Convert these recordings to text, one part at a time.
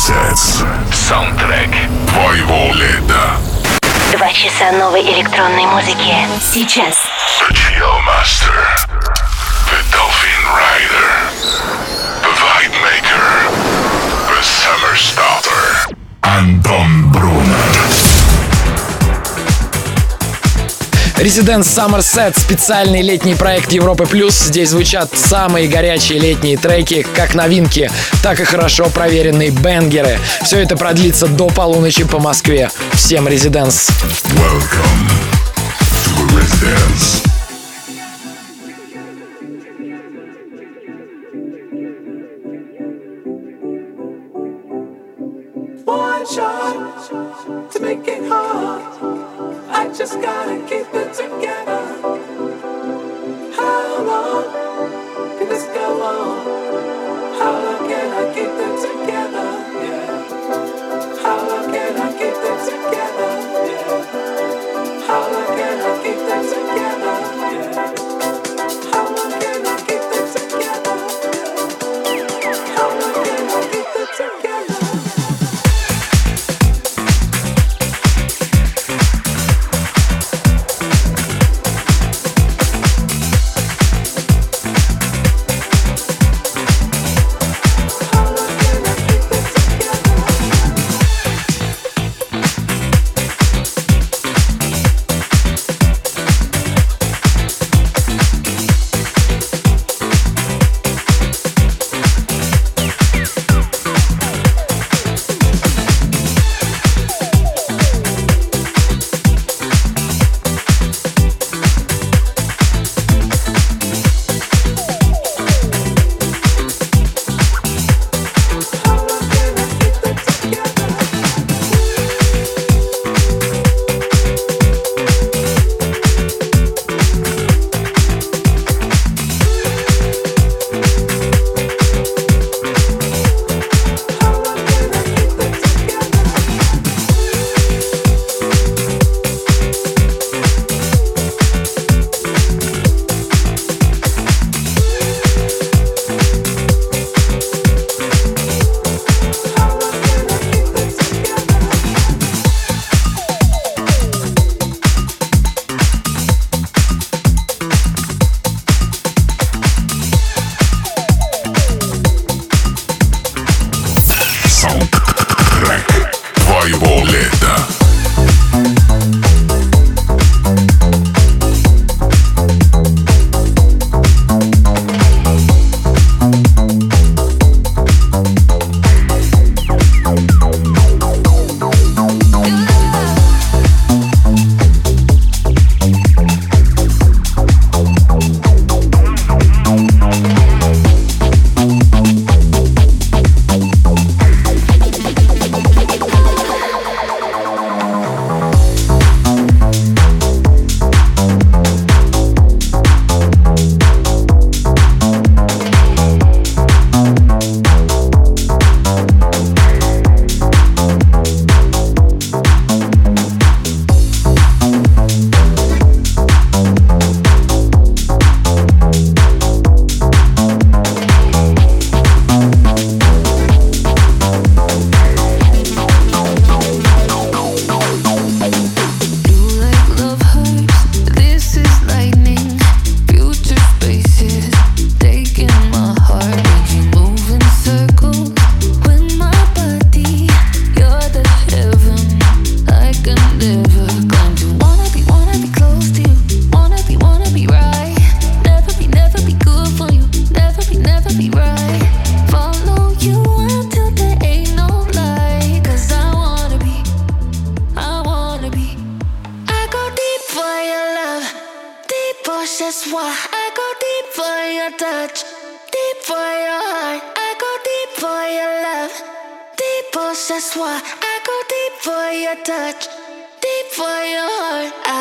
Sets. Саундтрек твоего лета. Два часа новой электронной музыки. Сейчас. The Chill Master. The Dolphin Rider. The Vibe Maker. The Summer Starter. Антон Брунер. Residence Summer Set, специальный летний проект Европы Плюс. Здесь звучат самые горячие летние треки, как новинки, так и хорошо проверенные бенгеры. Все это продлится до полуночи по Москве. Всем Residence. Welcome to Residence. Just gotta keep it together. How long can this go on?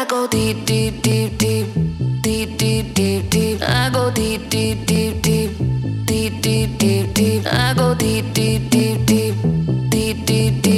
Go deep, deep, deep, deep, deep, deep, deep, deep. I go deep, deep, deep, deep, deep, deep, deep, deep. I go deep, deep, deep, deep, deep, deep, deep.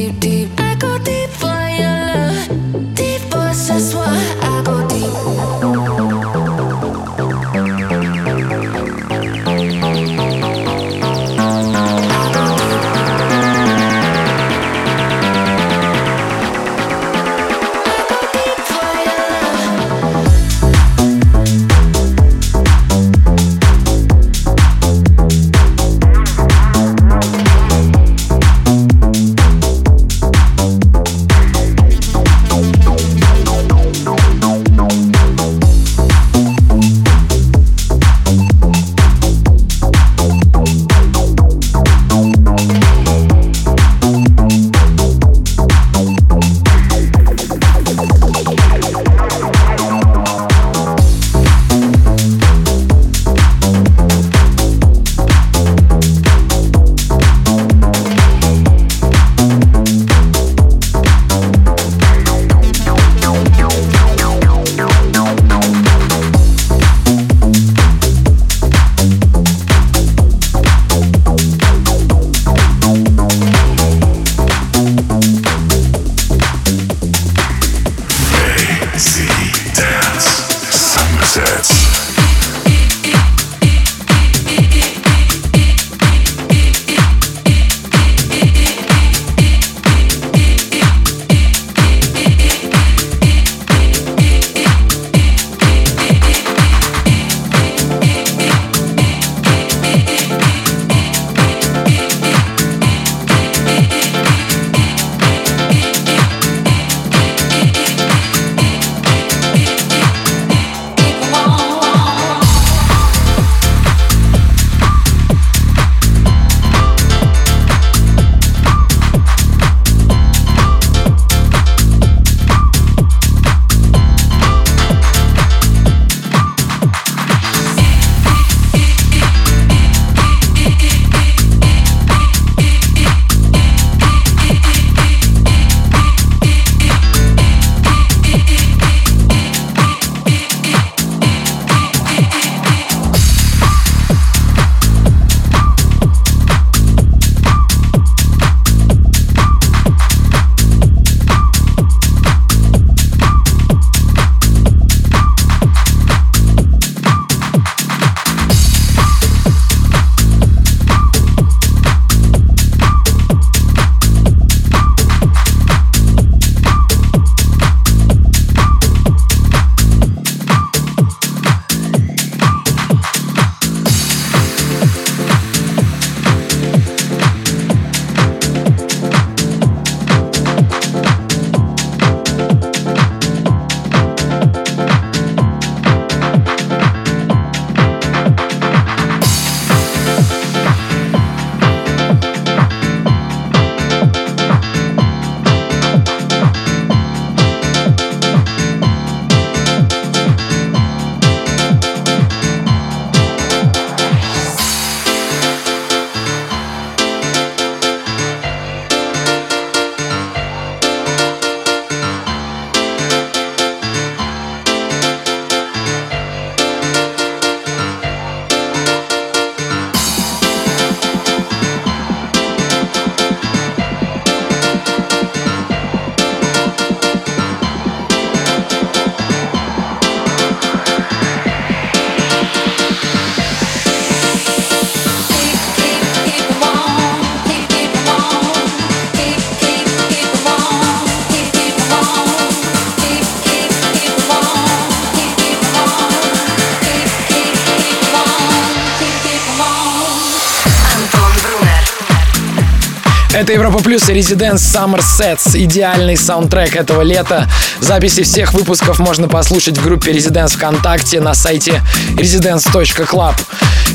Это Европа Плюс и Residence Summer Sets. Идеальный саундтрек этого лета. Записи всех выпусков можно послушать в группе Residence ВКонтакте на сайте residence.club.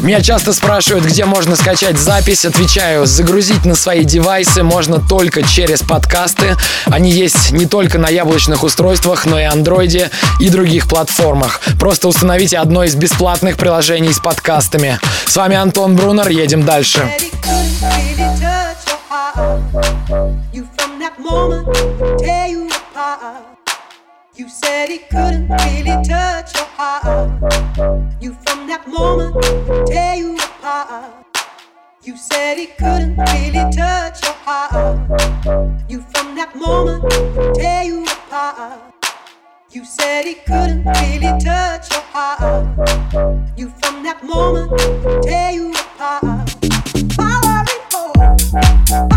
Меня часто спрашивают, где можно скачать запись. Отвечаю, загрузить на свои девайсы можно только через подкасты. Они есть не только на яблочных устройствах, но и андроиде и других платформах. Просто установите одно из бесплатных приложений с подкастами. С вами Антон Брунер, едем дальше. You from that moment tear you apart. You said he couldn't really touch your heart. You from that moment tear you apart. You said he couldn't really touch your heart. You from that moment tear you apart. You said he couldn't really touch your heart. You from that moment tear you apart. Power report.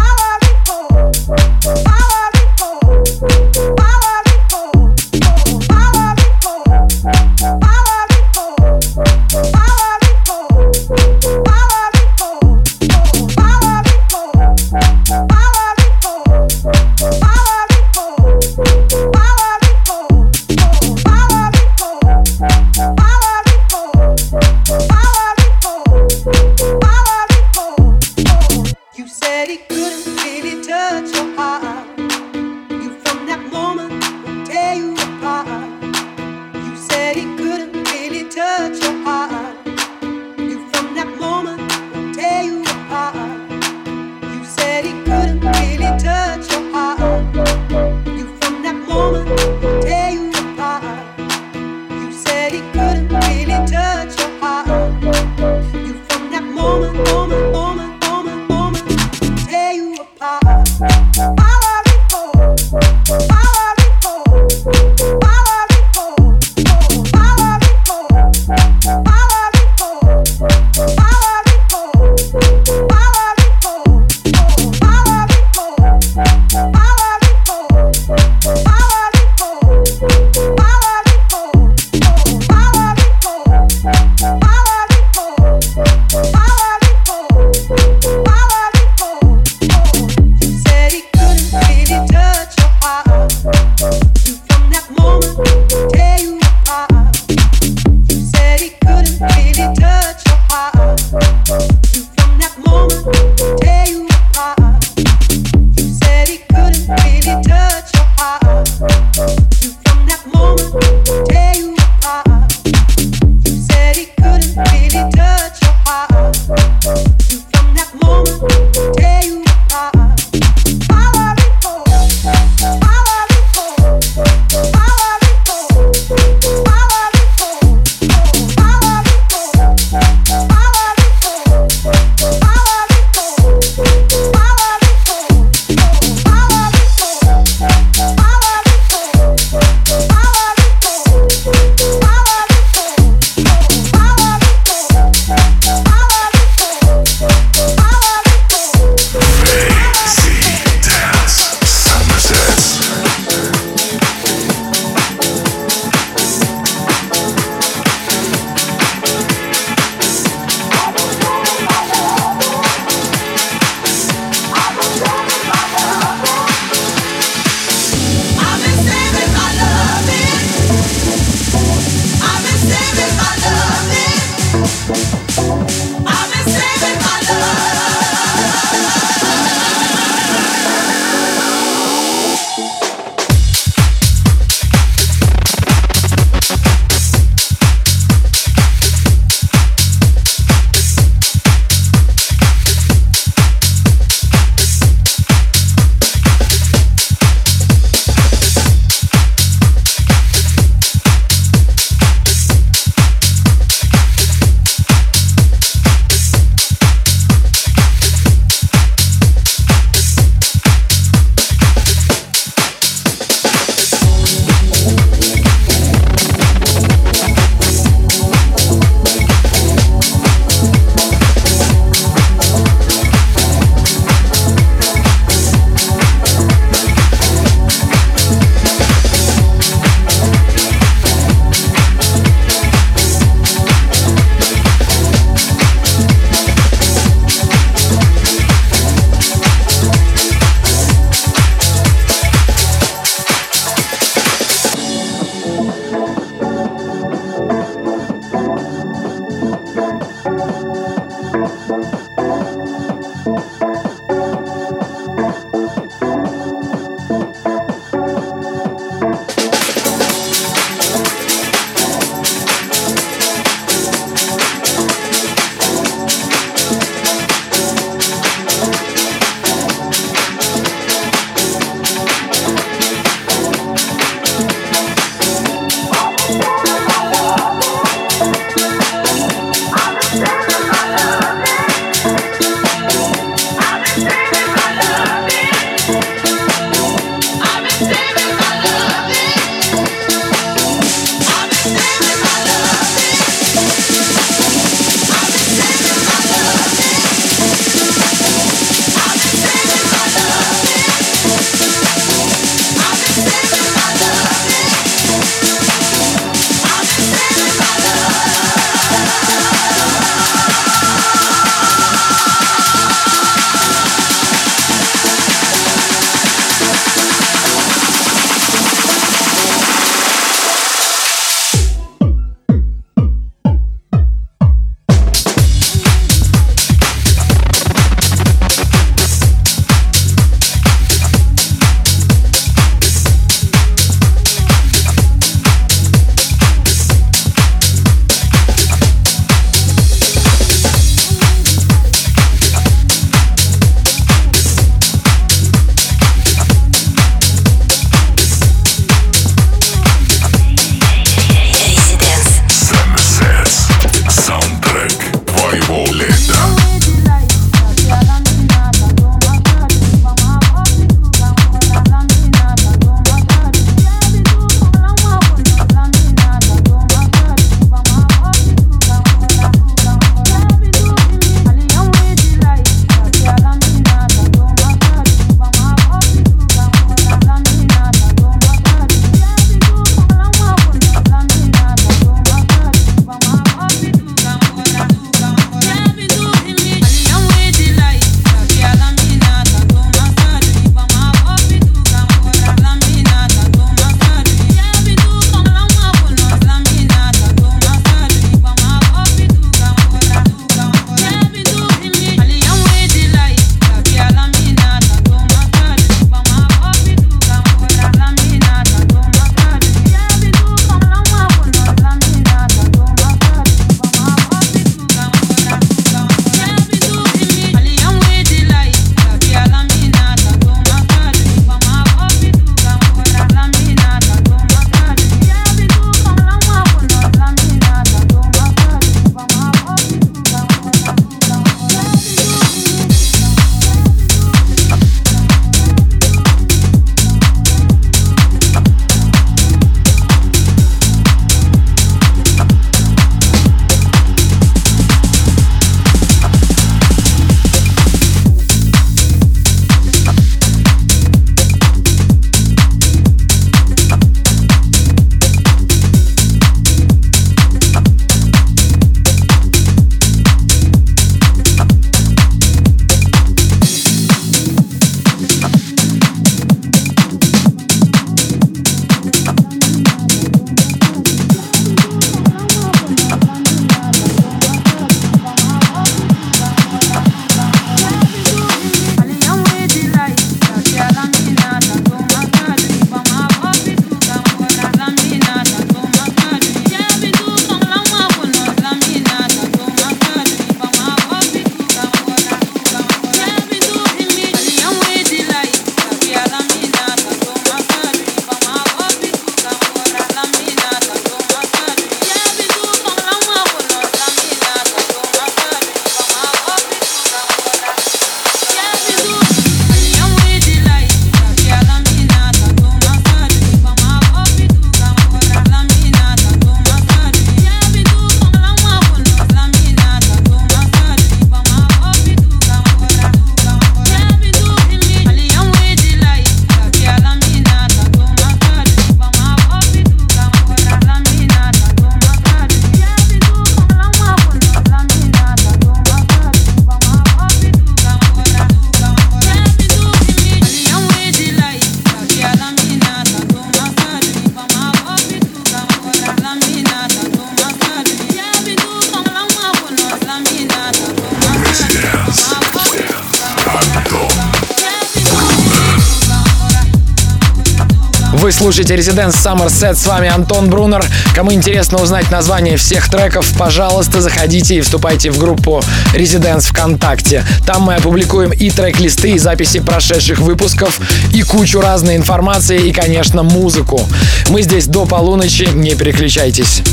Слушаете Residence Summer Set. С вами Антон Брунер. Кому интересно узнать название всех треков, пожалуйста, заходите и вступайте в группу Residence ВКонтакте. Там мы опубликуем и трек-листы, и записи прошедших выпусков, и кучу разной информации, и, конечно, музыку. Мы здесь до полуночи, не переключайтесь.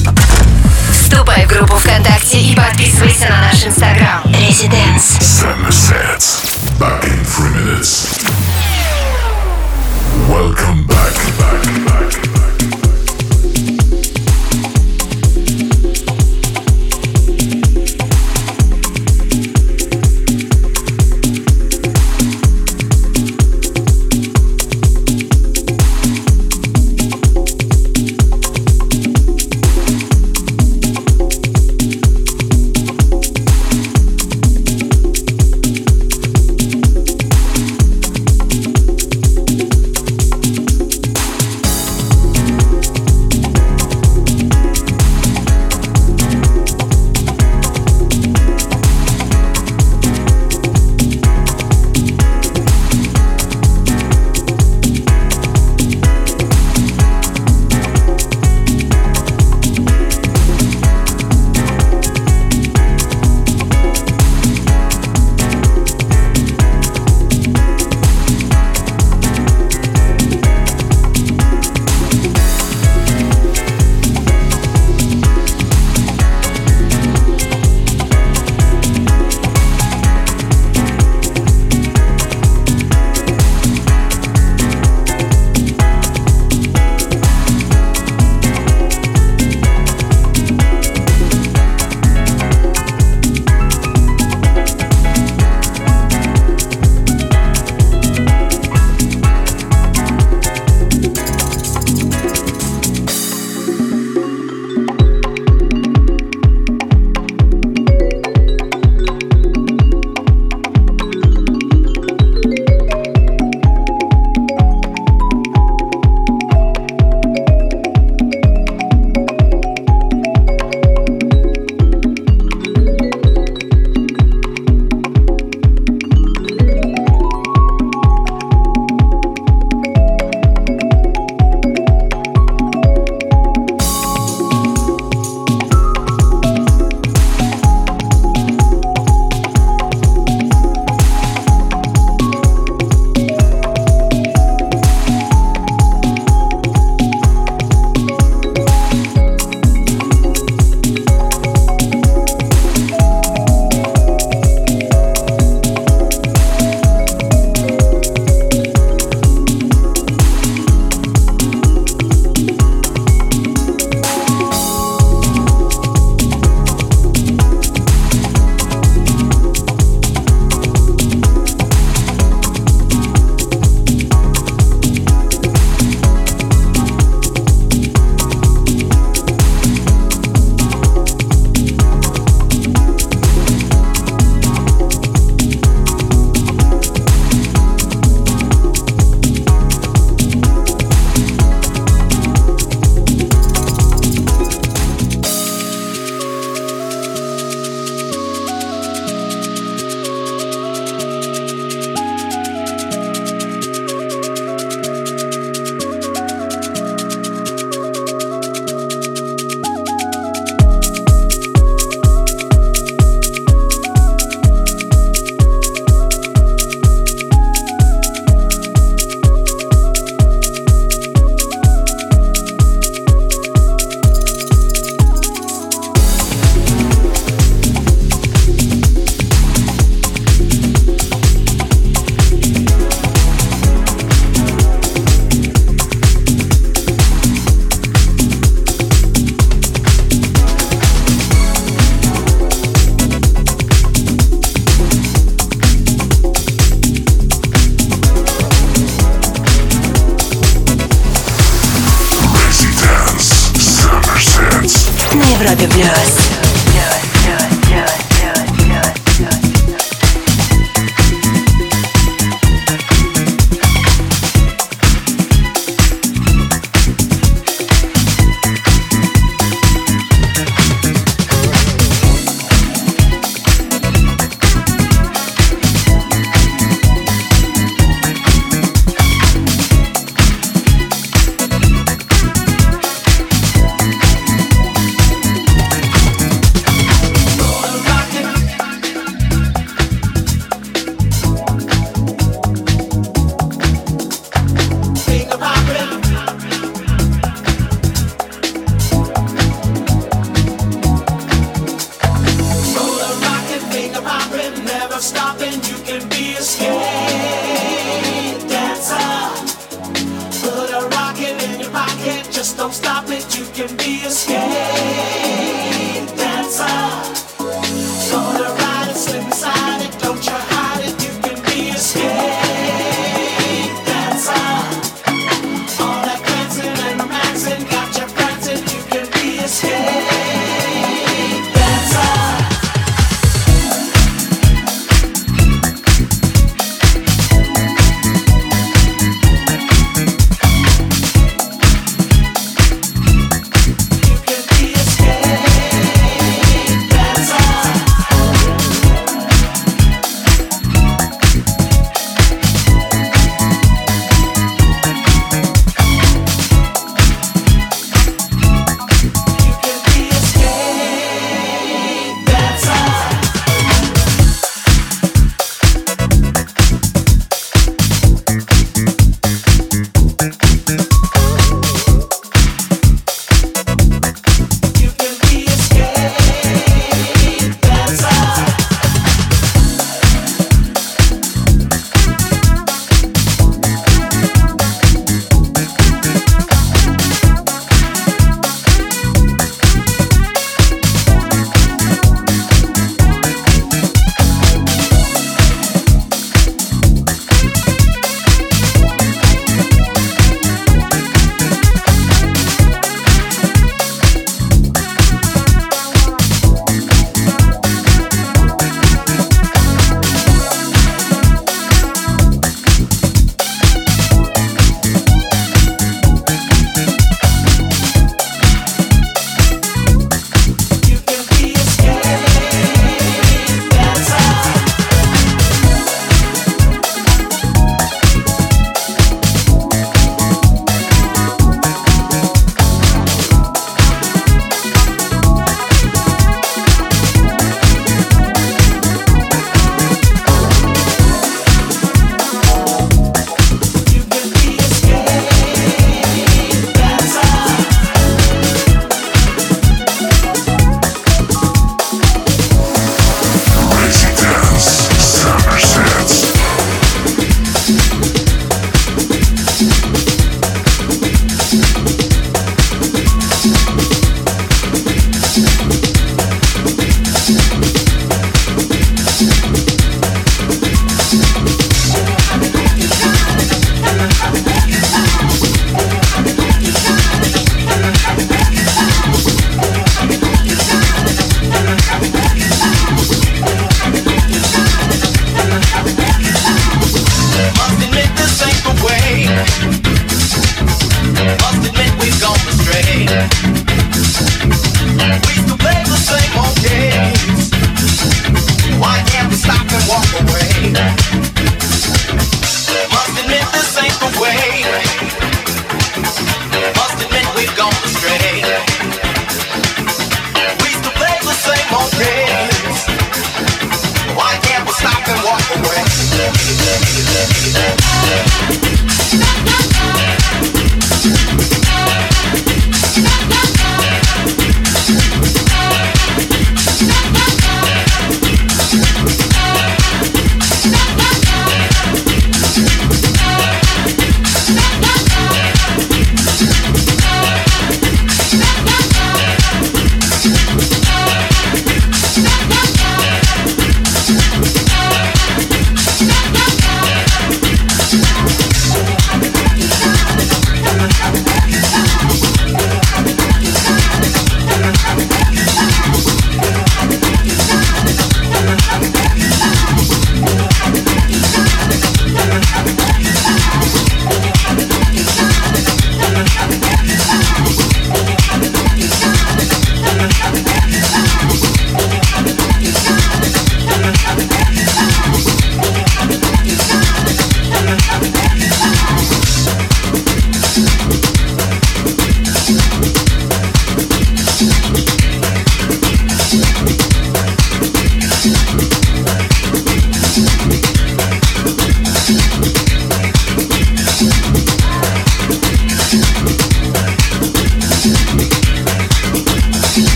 Вступай в группу ВКонтакте и подписывайся на наш инстаграм. Residence. Summer sets. Back in three minutes. Welcome back. back, back, back.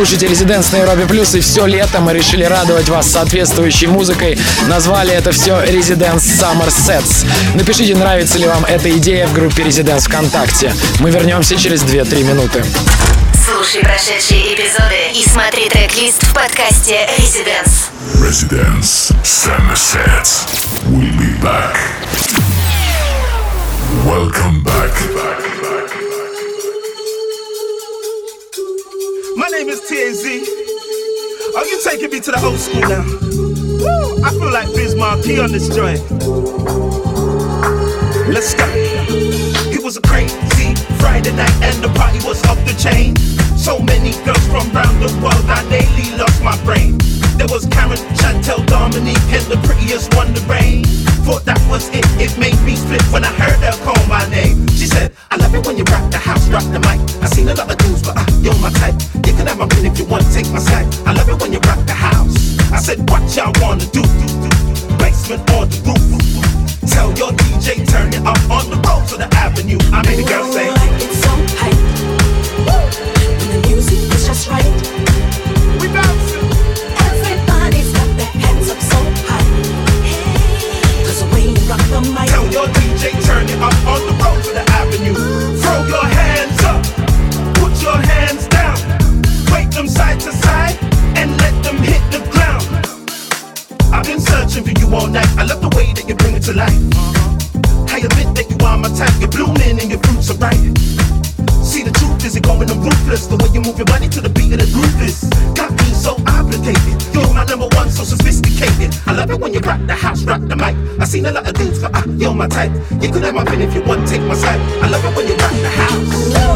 Слушаете Резиденс на Европе Плюс, и все лето мы решили радовать вас соответствующей музыкой. Назвали это все Резиденс Summer Sets. Напишите, нравится ли вам эта идея в группе Резиденс ВКонтакте. Мы вернемся через 2-3 минуты. Слушай прошедшие эпизоды и смотри трек-лист в подкасте Residence. Residence Summer Sets. We'll be back. Welcome back. My name is TAZ. Are oh, you taking me to the old school now? Woo, I feel like Biz Marquee on this joint. Let's go. It was a crazy Friday night and the party was off the chain. So many girls from around the world, I daily lost my brain. There was Karen, Chantel, Dominique, and the prettiest one, the rain. Thought that was it, it made me split when I heard her call my name. She said, I love it when you rock the house, rock the mic. I seen a lot of dudes, but uh, you're my type. You can have my pen if you want, take my side. I love it when you rock the house. I said, what y'all wanna do? Basement or the roof? Tell your DJ, turn it up on the road to the avenue. I made the girl say, It's so hype. When the music is just right. we bouncing. Everybody's got their hands up so high. Cause the way you rock the mic. Tell your DJ, turn it up on the road to the you all night. I love the way that you bring it to life. I admit that you are my type. You're blooming and your fruits are ripe. See the truth is it going on ruthless The way you move your body to the beat of the groove is Got me so obligated You're my number one, so sophisticated I love it when you rock the house, rock the mic I seen a lot of dudes, but uh, you're my type You could have my pen if you want, take my side I love it when you rock the house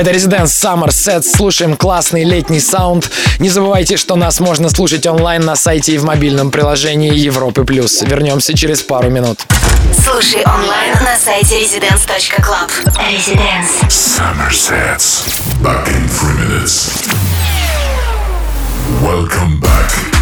Это Residence Summer Set. Слушаем классный летний саунд Не забывайте, что нас можно слушать онлайн на сайте и в мобильном приложении Европы+. плюс. Вернемся через пару минут. Слушай онлайн на сайте residence.club. Residence. Summer Sets. Back in three minutes. Welcome back.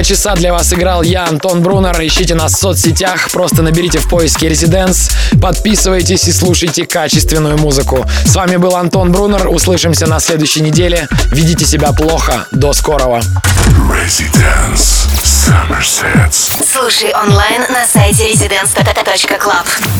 Два часа для вас играл я, Антон Брунер. Ищите нас в соцсетях, просто наберите в поиске Residents, подписывайтесь и слушайте качественную музыку. С вами был Антон Брунер. Услышимся на следующей неделе. Ведите себя плохо. До скорого. Residence. Слушай онлайн на сайте residence.club.